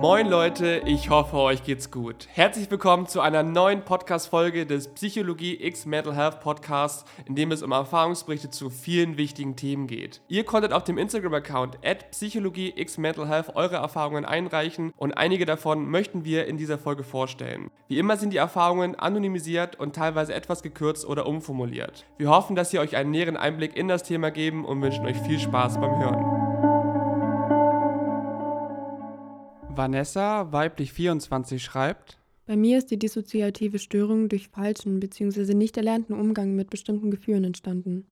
Moin Leute, ich hoffe, euch geht's gut. Herzlich willkommen zu einer neuen Podcast-Folge des Psychologie X Mental Health Podcasts, in dem es um Erfahrungsberichte zu vielen wichtigen Themen geht. Ihr konntet auf dem Instagram-Account at Psychologie X Mental Health eure Erfahrungen einreichen und einige davon möchten wir in dieser Folge vorstellen. Wie immer sind die Erfahrungen anonymisiert und teilweise etwas gekürzt oder umformuliert. Wir hoffen, dass sie euch einen näheren Einblick in das Thema geben und wünschen euch viel Spaß beim Hören. Vanessa, weiblich 24, schreibt: Bei mir ist die dissoziative Störung durch falschen bzw. nicht erlernten Umgang mit bestimmten Gefühlen entstanden.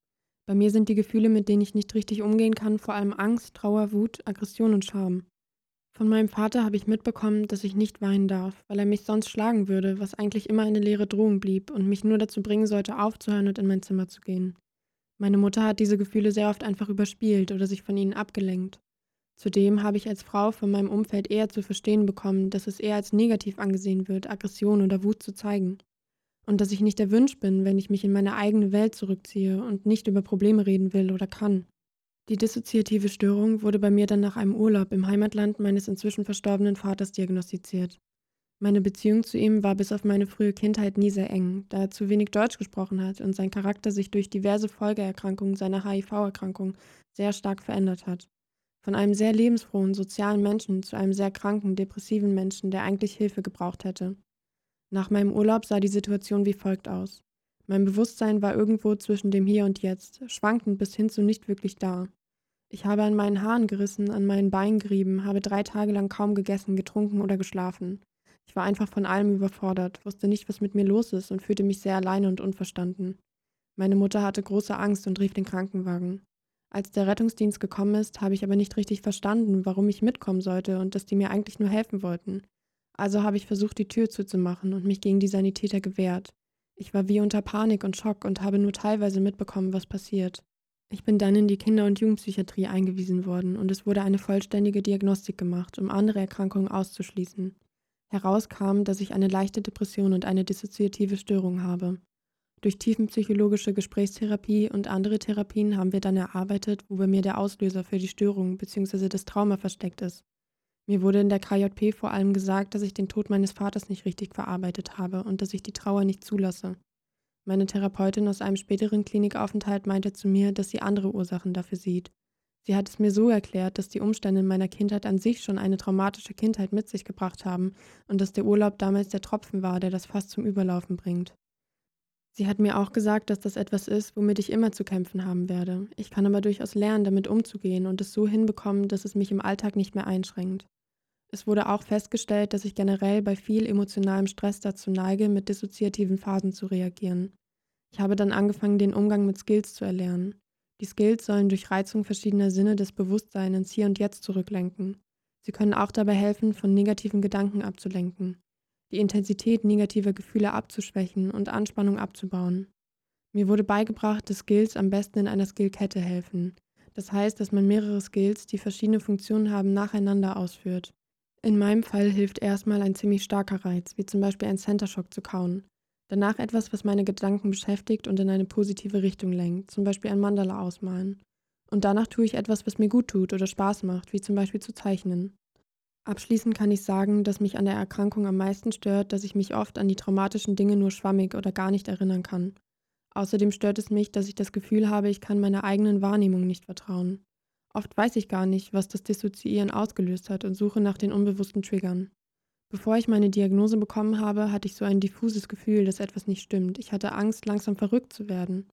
Bei mir sind die Gefühle, mit denen ich nicht richtig umgehen kann, vor allem Angst, Trauer, Wut, Aggression und Scham. Von meinem Vater habe ich mitbekommen, dass ich nicht weinen darf, weil er mich sonst schlagen würde, was eigentlich immer eine leere Drohung blieb und mich nur dazu bringen sollte, aufzuhören und in mein Zimmer zu gehen. Meine Mutter hat diese Gefühle sehr oft einfach überspielt oder sich von ihnen abgelenkt. Zudem habe ich als Frau von meinem Umfeld eher zu verstehen bekommen, dass es eher als negativ angesehen wird, Aggression oder Wut zu zeigen. Und dass ich nicht erwünscht bin, wenn ich mich in meine eigene Welt zurückziehe und nicht über Probleme reden will oder kann. Die dissoziative Störung wurde bei mir dann nach einem Urlaub im Heimatland meines inzwischen verstorbenen Vaters diagnostiziert. Meine Beziehung zu ihm war bis auf meine frühe Kindheit nie sehr eng, da er zu wenig Deutsch gesprochen hat und sein Charakter sich durch diverse Folgeerkrankungen seiner HIV-Erkrankung sehr stark verändert hat. Von einem sehr lebensfrohen, sozialen Menschen zu einem sehr kranken, depressiven Menschen, der eigentlich Hilfe gebraucht hätte. Nach meinem Urlaub sah die Situation wie folgt aus. Mein Bewusstsein war irgendwo zwischen dem Hier und Jetzt, schwankend bis hin zu nicht wirklich da. Ich habe an meinen Haaren gerissen, an meinen Beinen gerieben, habe drei Tage lang kaum gegessen, getrunken oder geschlafen. Ich war einfach von allem überfordert, wusste nicht, was mit mir los ist und fühlte mich sehr alleine und unverstanden. Meine Mutter hatte große Angst und rief den Krankenwagen. Als der Rettungsdienst gekommen ist, habe ich aber nicht richtig verstanden, warum ich mitkommen sollte und dass die mir eigentlich nur helfen wollten. Also habe ich versucht, die Tür zuzumachen und mich gegen die Sanitäter gewehrt. Ich war wie unter Panik und Schock und habe nur teilweise mitbekommen, was passiert. Ich bin dann in die Kinder- und Jugendpsychiatrie eingewiesen worden und es wurde eine vollständige Diagnostik gemacht, um andere Erkrankungen auszuschließen. Herauskam, dass ich eine leichte Depression und eine dissoziative Störung habe. Durch tiefenpsychologische Gesprächstherapie und andere Therapien haben wir dann erarbeitet, wo bei mir der Auslöser für die Störung bzw. das Trauma versteckt ist. Mir wurde in der KJP vor allem gesagt, dass ich den Tod meines Vaters nicht richtig verarbeitet habe und dass ich die Trauer nicht zulasse. Meine Therapeutin aus einem späteren Klinikaufenthalt meinte zu mir, dass sie andere Ursachen dafür sieht. Sie hat es mir so erklärt, dass die Umstände in meiner Kindheit an sich schon eine traumatische Kindheit mit sich gebracht haben und dass der Urlaub damals der Tropfen war, der das Fass zum Überlaufen bringt. Sie hat mir auch gesagt, dass das etwas ist, womit ich immer zu kämpfen haben werde. Ich kann aber durchaus lernen, damit umzugehen und es so hinbekommen, dass es mich im Alltag nicht mehr einschränkt. Es wurde auch festgestellt, dass ich generell bei viel emotionalem Stress dazu neige, mit dissoziativen Phasen zu reagieren. Ich habe dann angefangen, den Umgang mit Skills zu erlernen. Die Skills sollen durch Reizung verschiedener Sinne des Bewusstseins ins Hier und Jetzt zurücklenken. Sie können auch dabei helfen, von negativen Gedanken abzulenken die Intensität negativer Gefühle abzuschwächen und Anspannung abzubauen. Mir wurde beigebracht, dass Skills am besten in einer Skillkette helfen. Das heißt, dass man mehrere Skills, die verschiedene Funktionen haben, nacheinander ausführt. In meinem Fall hilft erstmal ein ziemlich starker Reiz, wie zum Beispiel ein Center Shock zu kauen. Danach etwas, was meine Gedanken beschäftigt und in eine positive Richtung lenkt, zum Beispiel ein Mandala ausmalen. Und danach tue ich etwas, was mir gut tut oder Spaß macht, wie zum Beispiel zu zeichnen. Abschließend kann ich sagen, dass mich an der Erkrankung am meisten stört, dass ich mich oft an die traumatischen Dinge nur schwammig oder gar nicht erinnern kann. Außerdem stört es mich, dass ich das Gefühl habe, ich kann meiner eigenen Wahrnehmung nicht vertrauen. Oft weiß ich gar nicht, was das Dissoziieren ausgelöst hat und suche nach den unbewussten Triggern. Bevor ich meine Diagnose bekommen habe, hatte ich so ein diffuses Gefühl, dass etwas nicht stimmt. Ich hatte Angst, langsam verrückt zu werden.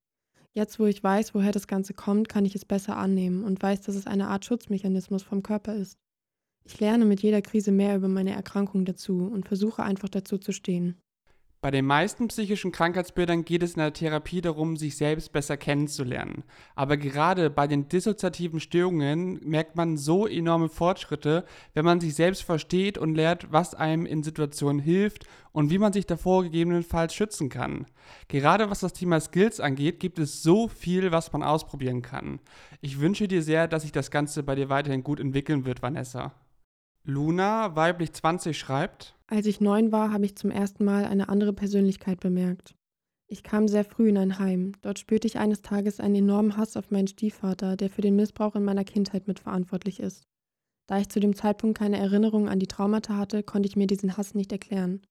Jetzt, wo ich weiß, woher das Ganze kommt, kann ich es besser annehmen und weiß, dass es eine Art Schutzmechanismus vom Körper ist. Ich lerne mit jeder Krise mehr über meine Erkrankung dazu und versuche einfach dazu zu stehen. Bei den meisten psychischen Krankheitsbildern geht es in der Therapie darum, sich selbst besser kennenzulernen. Aber gerade bei den dissoziativen Störungen merkt man so enorme Fortschritte, wenn man sich selbst versteht und lernt, was einem in Situationen hilft und wie man sich davor gegebenenfalls schützen kann. Gerade was das Thema Skills angeht, gibt es so viel, was man ausprobieren kann. Ich wünsche dir sehr, dass sich das Ganze bei dir weiterhin gut entwickeln wird, Vanessa. Luna, weiblich 20, schreibt: Als ich neun war, habe ich zum ersten Mal eine andere Persönlichkeit bemerkt. Ich kam sehr früh in ein Heim. Dort spürte ich eines Tages einen enormen Hass auf meinen Stiefvater, der für den Missbrauch in meiner Kindheit mitverantwortlich ist. Da ich zu dem Zeitpunkt keine Erinnerung an die Traumata hatte, konnte ich mir diesen Hass nicht erklären.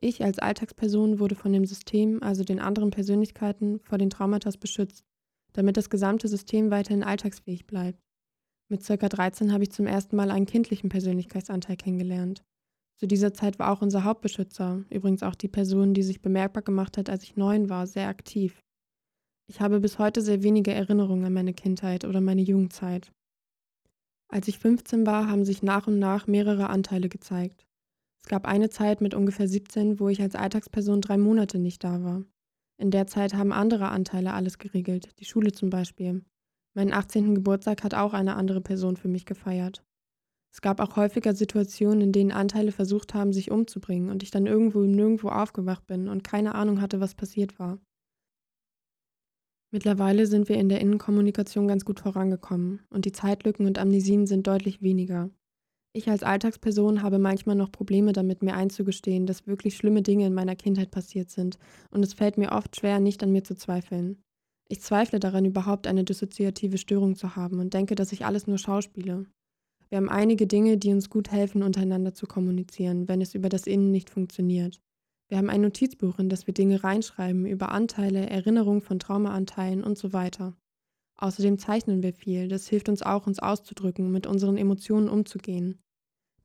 Ich als Alltagsperson wurde von dem System, also den anderen Persönlichkeiten, vor den Traumata beschützt, damit das gesamte System weiterhin alltagsfähig bleibt. Mit ca. 13 habe ich zum ersten Mal einen kindlichen Persönlichkeitsanteil kennengelernt. Zu dieser Zeit war auch unser Hauptbeschützer, übrigens auch die Person, die sich bemerkbar gemacht hat, als ich neun war, sehr aktiv. Ich habe bis heute sehr wenige Erinnerungen an meine Kindheit oder meine Jugendzeit. Als ich 15 war, haben sich nach und nach mehrere Anteile gezeigt. Es gab eine Zeit mit ungefähr 17, wo ich als Alltagsperson drei Monate nicht da war. In der Zeit haben andere Anteile alles geregelt, die Schule zum Beispiel. Meinen 18. Geburtstag hat auch eine andere Person für mich gefeiert. Es gab auch häufiger Situationen, in denen Anteile versucht haben, sich umzubringen und ich dann irgendwo im Nirgendwo aufgewacht bin und keine Ahnung hatte, was passiert war. Mittlerweile sind wir in der Innenkommunikation ganz gut vorangekommen und die Zeitlücken und Amnesien sind deutlich weniger. Ich als Alltagsperson habe manchmal noch Probleme damit, mir einzugestehen, dass wirklich schlimme Dinge in meiner Kindheit passiert sind und es fällt mir oft schwer, nicht an mir zu zweifeln. Ich zweifle daran, überhaupt eine dissoziative Störung zu haben und denke, dass ich alles nur schauspiele. Wir haben einige Dinge, die uns gut helfen, untereinander zu kommunizieren, wenn es über das Innen nicht funktioniert. Wir haben ein Notizbuch, in das wir Dinge reinschreiben über Anteile, Erinnerungen von Traumaanteilen und so weiter. Außerdem zeichnen wir viel, das hilft uns auch, uns auszudrücken, mit unseren Emotionen umzugehen.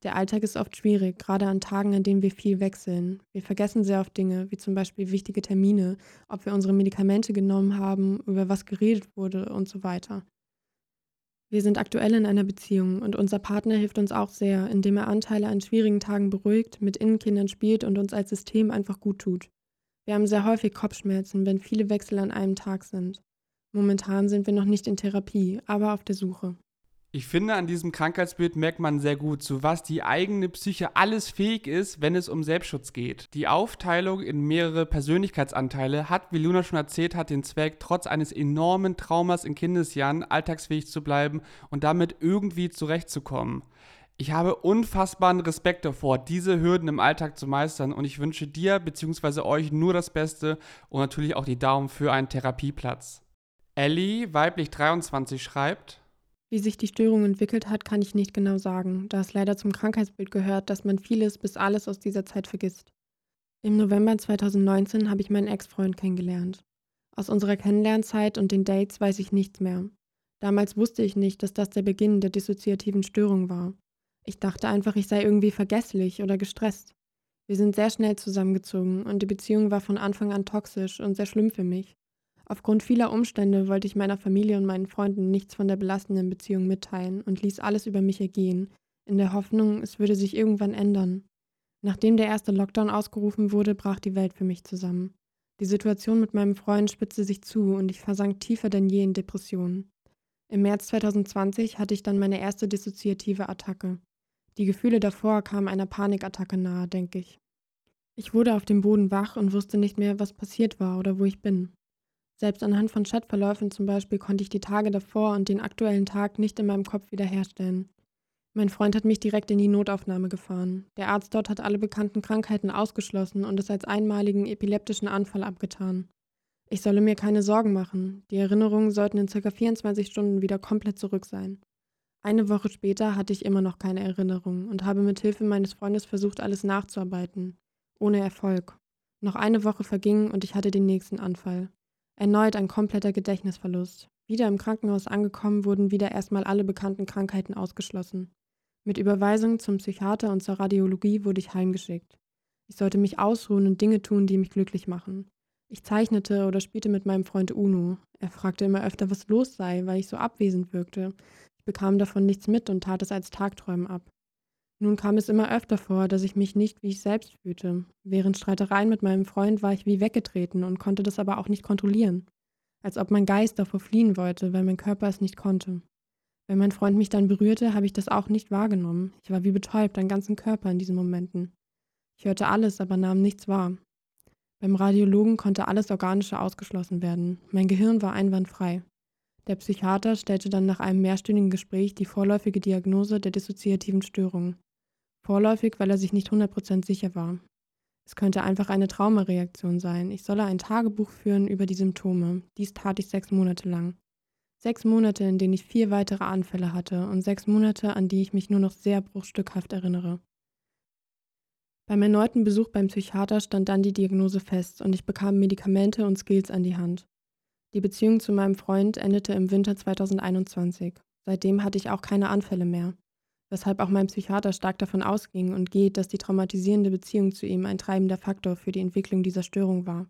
Der Alltag ist oft schwierig, gerade an Tagen, an denen wir viel wechseln. Wir vergessen sehr oft Dinge, wie zum Beispiel wichtige Termine, ob wir unsere Medikamente genommen haben, über was geredet wurde und so weiter. Wir sind aktuell in einer Beziehung und unser Partner hilft uns auch sehr, indem er Anteile an schwierigen Tagen beruhigt, mit Innenkindern spielt und uns als System einfach gut tut. Wir haben sehr häufig Kopfschmerzen, wenn viele Wechsel an einem Tag sind. Momentan sind wir noch nicht in Therapie, aber auf der Suche. Ich finde, an diesem Krankheitsbild merkt man sehr gut, zu was die eigene Psyche alles fähig ist, wenn es um Selbstschutz geht. Die Aufteilung in mehrere Persönlichkeitsanteile hat, wie Luna schon erzählt hat, den Zweck, trotz eines enormen Traumas in Kindesjahren alltagsfähig zu bleiben und damit irgendwie zurechtzukommen. Ich habe unfassbaren Respekt davor, diese Hürden im Alltag zu meistern und ich wünsche dir bzw. euch nur das Beste und natürlich auch die Daumen für einen Therapieplatz. Ellie, weiblich 23, schreibt, wie sich die Störung entwickelt hat, kann ich nicht genau sagen, da es leider zum Krankheitsbild gehört, dass man vieles bis alles aus dieser Zeit vergisst. Im November 2019 habe ich meinen Ex-Freund kennengelernt. Aus unserer Kennenlernzeit und den Dates weiß ich nichts mehr. Damals wusste ich nicht, dass das der Beginn der dissoziativen Störung war. Ich dachte einfach, ich sei irgendwie vergesslich oder gestresst. Wir sind sehr schnell zusammengezogen und die Beziehung war von Anfang an toxisch und sehr schlimm für mich. Aufgrund vieler Umstände wollte ich meiner Familie und meinen Freunden nichts von der belastenden Beziehung mitteilen und ließ alles über mich ergehen, in der Hoffnung, es würde sich irgendwann ändern. Nachdem der erste Lockdown ausgerufen wurde, brach die Welt für mich zusammen. Die Situation mit meinem Freund spitzte sich zu und ich versank tiefer denn je in Depressionen. Im März 2020 hatte ich dann meine erste dissoziative Attacke. Die Gefühle davor kamen einer Panikattacke nahe, denke ich. Ich wurde auf dem Boden wach und wusste nicht mehr, was passiert war oder wo ich bin. Selbst anhand von Chatverläufen zum Beispiel konnte ich die Tage davor und den aktuellen Tag nicht in meinem Kopf wiederherstellen. Mein Freund hat mich direkt in die Notaufnahme gefahren. Der Arzt dort hat alle bekannten Krankheiten ausgeschlossen und es als einmaligen epileptischen Anfall abgetan. Ich solle mir keine Sorgen machen. Die Erinnerungen sollten in ca. 24 Stunden wieder komplett zurück sein. Eine Woche später hatte ich immer noch keine Erinnerung und habe mit Hilfe meines Freundes versucht, alles nachzuarbeiten. Ohne Erfolg. Noch eine Woche verging und ich hatte den nächsten Anfall. Erneut ein kompletter Gedächtnisverlust. Wieder im Krankenhaus angekommen, wurden wieder erstmal alle bekannten Krankheiten ausgeschlossen. Mit Überweisung zum Psychiater und zur Radiologie wurde ich heimgeschickt. Ich sollte mich ausruhen und Dinge tun, die mich glücklich machen. Ich zeichnete oder spielte mit meinem Freund Uno. Er fragte immer öfter, was los sei, weil ich so abwesend wirkte. Ich bekam davon nichts mit und tat es als Tagträumen ab. Nun kam es immer öfter vor, dass ich mich nicht wie ich selbst fühlte. Während Streitereien mit meinem Freund war ich wie weggetreten und konnte das aber auch nicht kontrollieren. Als ob mein Geist davor fliehen wollte, weil mein Körper es nicht konnte. Wenn mein Freund mich dann berührte, habe ich das auch nicht wahrgenommen. Ich war wie betäubt, an ganzen Körper in diesen Momenten. Ich hörte alles, aber nahm nichts wahr. Beim Radiologen konnte alles Organische ausgeschlossen werden. Mein Gehirn war einwandfrei. Der Psychiater stellte dann nach einem mehrstündigen Gespräch die vorläufige Diagnose der dissoziativen Störung. Vorläufig, weil er sich nicht 100% sicher war. Es könnte einfach eine Traumareaktion sein. Ich solle ein Tagebuch führen über die Symptome. Dies tat ich sechs Monate lang. Sechs Monate, in denen ich vier weitere Anfälle hatte und sechs Monate, an die ich mich nur noch sehr bruchstückhaft erinnere. Beim erneuten Besuch beim Psychiater stand dann die Diagnose fest und ich bekam Medikamente und Skills an die Hand. Die Beziehung zu meinem Freund endete im Winter 2021. Seitdem hatte ich auch keine Anfälle mehr, weshalb auch mein Psychiater stark davon ausging und geht, dass die traumatisierende Beziehung zu ihm ein treibender Faktor für die Entwicklung dieser Störung war.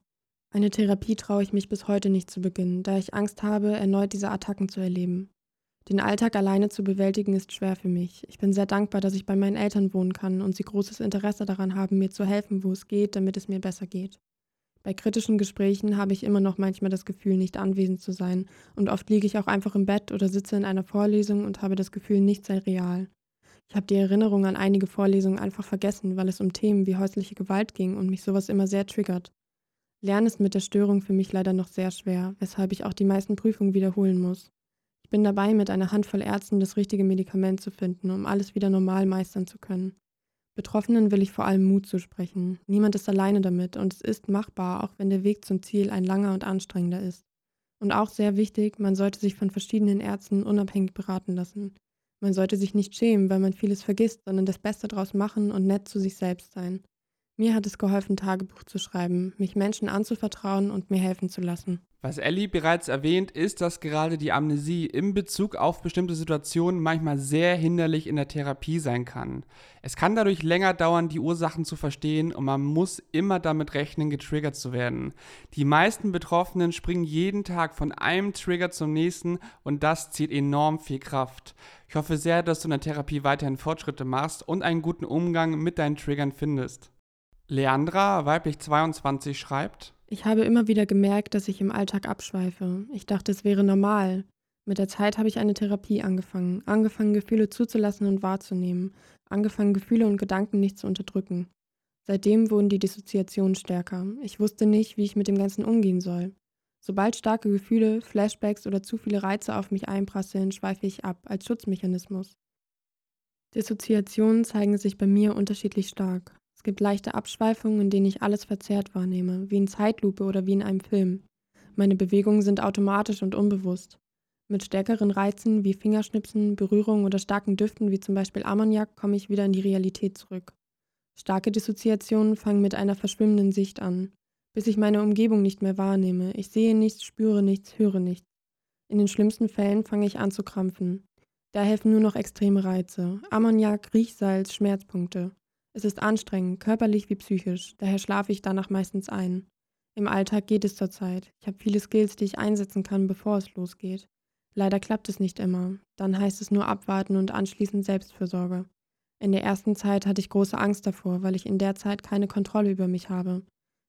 Eine Therapie traue ich mich bis heute nicht zu beginnen, da ich Angst habe, erneut diese Attacken zu erleben. Den Alltag alleine zu bewältigen ist schwer für mich. Ich bin sehr dankbar, dass ich bei meinen Eltern wohnen kann und sie großes Interesse daran haben, mir zu helfen, wo es geht, damit es mir besser geht. Bei kritischen Gesprächen habe ich immer noch manchmal das Gefühl, nicht anwesend zu sein, und oft liege ich auch einfach im Bett oder sitze in einer Vorlesung und habe das Gefühl, nichts sei real. Ich habe die Erinnerung an einige Vorlesungen einfach vergessen, weil es um Themen wie häusliche Gewalt ging und mich sowas immer sehr triggert. Lernen ist mit der Störung für mich leider noch sehr schwer, weshalb ich auch die meisten Prüfungen wiederholen muss. Ich bin dabei, mit einer Handvoll Ärzten das richtige Medikament zu finden, um alles wieder normal meistern zu können. Betroffenen will ich vor allem Mut zusprechen. Niemand ist alleine damit und es ist machbar, auch wenn der Weg zum Ziel ein langer und anstrengender ist. Und auch sehr wichtig, man sollte sich von verschiedenen Ärzten unabhängig beraten lassen. Man sollte sich nicht schämen, weil man vieles vergisst, sondern das Beste daraus machen und nett zu sich selbst sein. Mir hat es geholfen, Tagebuch zu schreiben, mich Menschen anzuvertrauen und mir helfen zu lassen. Was Ellie bereits erwähnt, ist, dass gerade die Amnesie in Bezug auf bestimmte Situationen manchmal sehr hinderlich in der Therapie sein kann. Es kann dadurch länger dauern, die Ursachen zu verstehen und man muss immer damit rechnen, getriggert zu werden. Die meisten Betroffenen springen jeden Tag von einem Trigger zum nächsten und das zieht enorm viel Kraft. Ich hoffe sehr, dass du in der Therapie weiterhin Fortschritte machst und einen guten Umgang mit deinen Triggern findest. Leandra, weiblich 22, schreibt: Ich habe immer wieder gemerkt, dass ich im Alltag abschweife. Ich dachte, es wäre normal. Mit der Zeit habe ich eine Therapie angefangen, angefangen, Gefühle zuzulassen und wahrzunehmen, angefangen, Gefühle und Gedanken nicht zu unterdrücken. Seitdem wurden die Dissoziationen stärker. Ich wusste nicht, wie ich mit dem Ganzen umgehen soll. Sobald starke Gefühle, Flashbacks oder zu viele Reize auf mich einprasseln, schweife ich ab, als Schutzmechanismus. Dissoziationen zeigen sich bei mir unterschiedlich stark. Es gibt leichte Abschweifungen, in denen ich alles verzerrt wahrnehme, wie in Zeitlupe oder wie in einem Film. Meine Bewegungen sind automatisch und unbewusst. Mit stärkeren Reizen wie Fingerschnipsen, Berührungen oder starken Düften wie zum Beispiel Ammoniak komme ich wieder in die Realität zurück. Starke Dissoziationen fangen mit einer verschwimmenden Sicht an, bis ich meine Umgebung nicht mehr wahrnehme. Ich sehe nichts, spüre nichts, höre nichts. In den schlimmsten Fällen fange ich an zu krampfen. Da helfen nur noch extreme Reize. Ammoniak, Riechsalz, Schmerzpunkte. Es ist anstrengend, körperlich wie psychisch, daher schlafe ich danach meistens ein. Im Alltag geht es zurzeit. Ich habe viele Skills, die ich einsetzen kann, bevor es losgeht. Leider klappt es nicht immer. Dann heißt es nur abwarten und anschließend Selbstfürsorge. In der ersten Zeit hatte ich große Angst davor, weil ich in der Zeit keine Kontrolle über mich habe.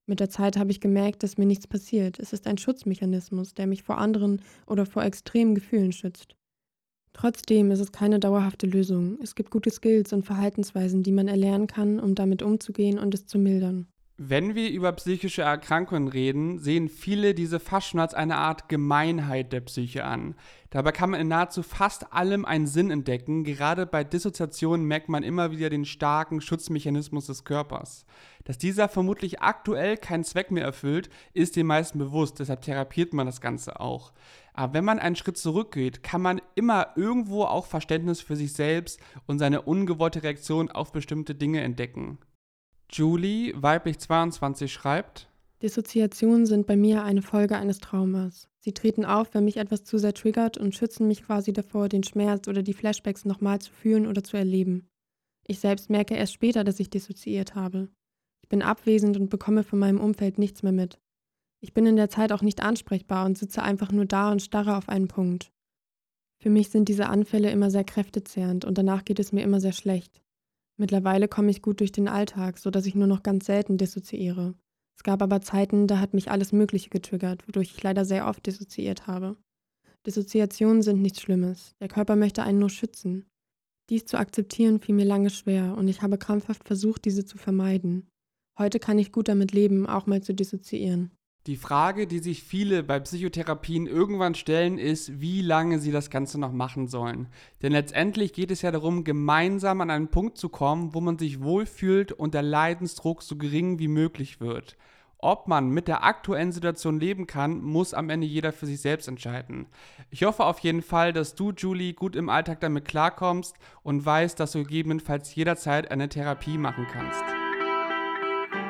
Mit der Zeit habe ich gemerkt, dass mir nichts passiert. Es ist ein Schutzmechanismus, der mich vor anderen oder vor extremen Gefühlen schützt. Trotzdem ist es keine dauerhafte Lösung. Es gibt gute Skills und Verhaltensweisen, die man erlernen kann, um damit umzugehen und es zu mildern. Wenn wir über psychische Erkrankungen reden, sehen viele diese fast schon als eine Art Gemeinheit der Psyche an. Dabei kann man in nahezu fast allem einen Sinn entdecken. Gerade bei Dissoziationen merkt man immer wieder den starken Schutzmechanismus des Körpers. Dass dieser vermutlich aktuell keinen Zweck mehr erfüllt, ist den meisten bewusst, deshalb therapiert man das Ganze auch. Aber wenn man einen Schritt zurückgeht, kann man immer irgendwo auch Verständnis für sich selbst und seine ungewollte Reaktion auf bestimmte Dinge entdecken. Julie, weiblich 22, schreibt: Dissoziationen sind bei mir eine Folge eines Traumas. Sie treten auf, wenn mich etwas zu sehr triggert und schützen mich quasi davor, den Schmerz oder die Flashbacks nochmal zu fühlen oder zu erleben. Ich selbst merke erst später, dass ich dissoziiert habe. Ich bin abwesend und bekomme von meinem Umfeld nichts mehr mit. Ich bin in der Zeit auch nicht ansprechbar und sitze einfach nur da und starre auf einen Punkt. Für mich sind diese Anfälle immer sehr kräftezehrend und danach geht es mir immer sehr schlecht. Mittlerweile komme ich gut durch den Alltag, so dass ich nur noch ganz selten dissoziiere. Es gab aber Zeiten, da hat mich alles Mögliche getriggert, wodurch ich leider sehr oft dissoziiert habe. Dissoziationen sind nichts Schlimmes. Der Körper möchte einen nur schützen. Dies zu akzeptieren fiel mir lange schwer und ich habe krampfhaft versucht, diese zu vermeiden. Heute kann ich gut damit leben, auch mal zu dissoziieren. Die Frage, die sich viele bei Psychotherapien irgendwann stellen, ist, wie lange sie das Ganze noch machen sollen. Denn letztendlich geht es ja darum, gemeinsam an einen Punkt zu kommen, wo man sich wohlfühlt und der Leidensdruck so gering wie möglich wird. Ob man mit der aktuellen Situation leben kann, muss am Ende jeder für sich selbst entscheiden. Ich hoffe auf jeden Fall, dass du, Julie, gut im Alltag damit klarkommst und weißt, dass du gegebenenfalls jederzeit eine Therapie machen kannst.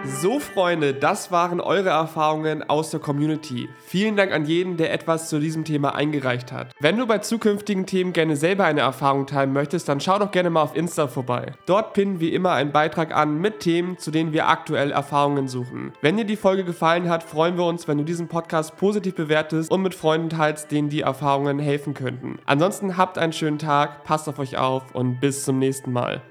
So, Freunde, das waren eure Erfahrungen aus der Community. Vielen Dank an jeden, der etwas zu diesem Thema eingereicht hat. Wenn du bei zukünftigen Themen gerne selber eine Erfahrung teilen möchtest, dann schau doch gerne mal auf Insta vorbei. Dort pinnen wir immer einen Beitrag an mit Themen, zu denen wir aktuell Erfahrungen suchen. Wenn dir die Folge gefallen hat, freuen wir uns, wenn du diesen Podcast positiv bewertest und mit Freunden teilst, denen die Erfahrungen helfen könnten. Ansonsten habt einen schönen Tag, passt auf euch auf und bis zum nächsten Mal.